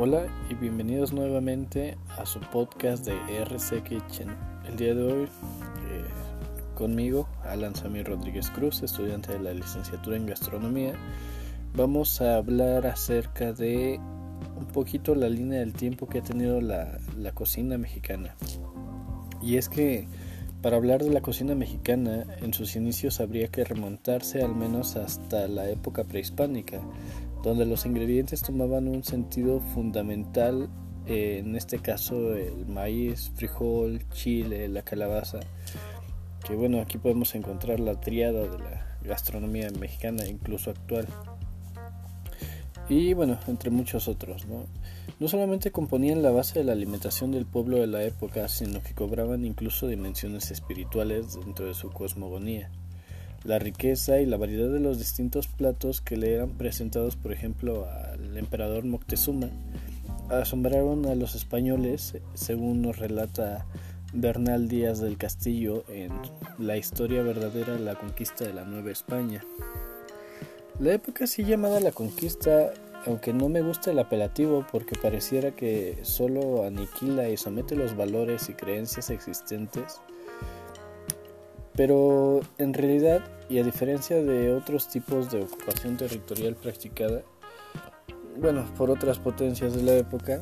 Hola y bienvenidos nuevamente a su podcast de RC Kitchen. El día de hoy eh, conmigo, Alan Samir Rodríguez Cruz, estudiante de la licenciatura en gastronomía, vamos a hablar acerca de un poquito la línea del tiempo que ha tenido la, la cocina mexicana. Y es que para hablar de la cocina mexicana, en sus inicios habría que remontarse al menos hasta la época prehispánica, donde los ingredientes tomaban un sentido fundamental, eh, en este caso el maíz, frijol, chile, la calabaza, que bueno, aquí podemos encontrar la triada de la gastronomía mexicana, incluso actual. Y bueno, entre muchos otros, ¿no? No solamente componían la base de la alimentación del pueblo de la época, sino que cobraban incluso dimensiones espirituales dentro de su cosmogonía. La riqueza y la variedad de los distintos platos que le eran presentados, por ejemplo, al emperador Moctezuma, asombraron a los españoles, según nos relata Bernal Díaz del Castillo en La historia verdadera de la conquista de la Nueva España. La época así llamada la conquista, aunque no me gusta el apelativo porque pareciera que solo aniquila y somete los valores y creencias existentes, pero en realidad, y a diferencia de otros tipos de ocupación territorial practicada, bueno, por otras potencias de la época,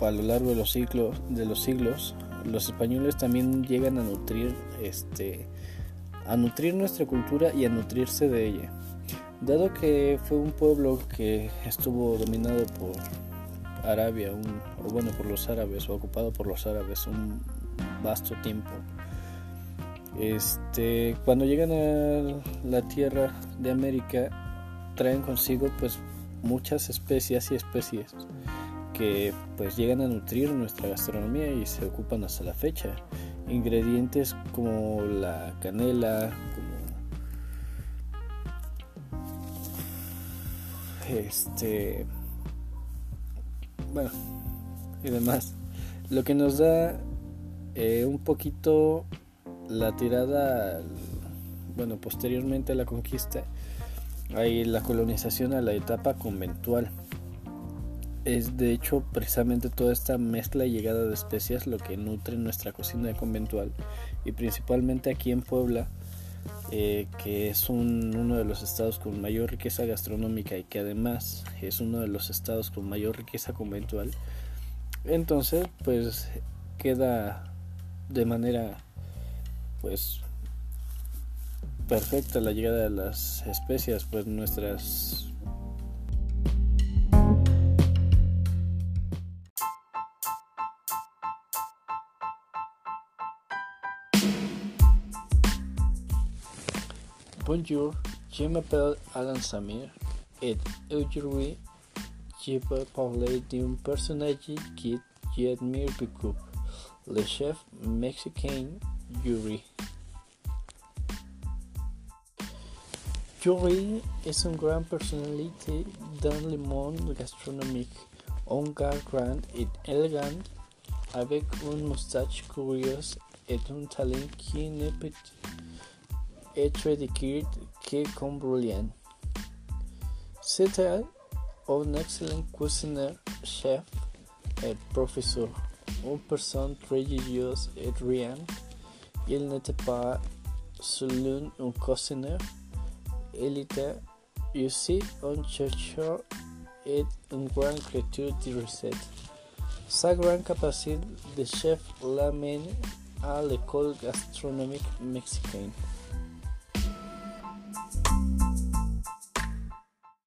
a lo largo de los siglos, de los siglos, los españoles también llegan a nutrir, este, a nutrir nuestra cultura y a nutrirse de ella. Dado que fue un pueblo que estuvo dominado por Arabia, o bueno, por los árabes, o ocupado por los árabes un vasto tiempo, este, cuando llegan a la tierra de América, traen consigo pues muchas especias y especies que pues llegan a nutrir nuestra gastronomía y se ocupan hasta la fecha. Ingredientes como la canela, como este bueno y demás lo que nos da eh, un poquito la tirada, bueno, posteriormente a la conquista, hay la colonización a la etapa conventual. Es de hecho precisamente toda esta mezcla y llegada de especias lo que nutre nuestra cocina conventual y principalmente aquí en Puebla, eh, que es uno de los estados con mayor riqueza gastronómica y que además es uno de los estados con mayor riqueza conventual. Entonces, pues queda de manera pues perfecta la llegada de las especias, pues nuestras Bonjour, je m'appelle Alan Samir et aujourd'hui je peux parler d'un personnage que j'admire beaucoup, le chef mexicain Yuri. Yuri est une grande personnalité dans le monde gastronomique, un gars grand et élégant, avec une moustache curieuse et un talent qui ne peut être décrit que comme brillant. C'était un excellent cuisinier, chef et professeur, une personne religieuse et riante il n'était pas seulement un cuisinier, il était aussi un chercheur et une grande créature de recettes. Sa grande capacité de chef l'amène à l'école gastronomique mexicaine.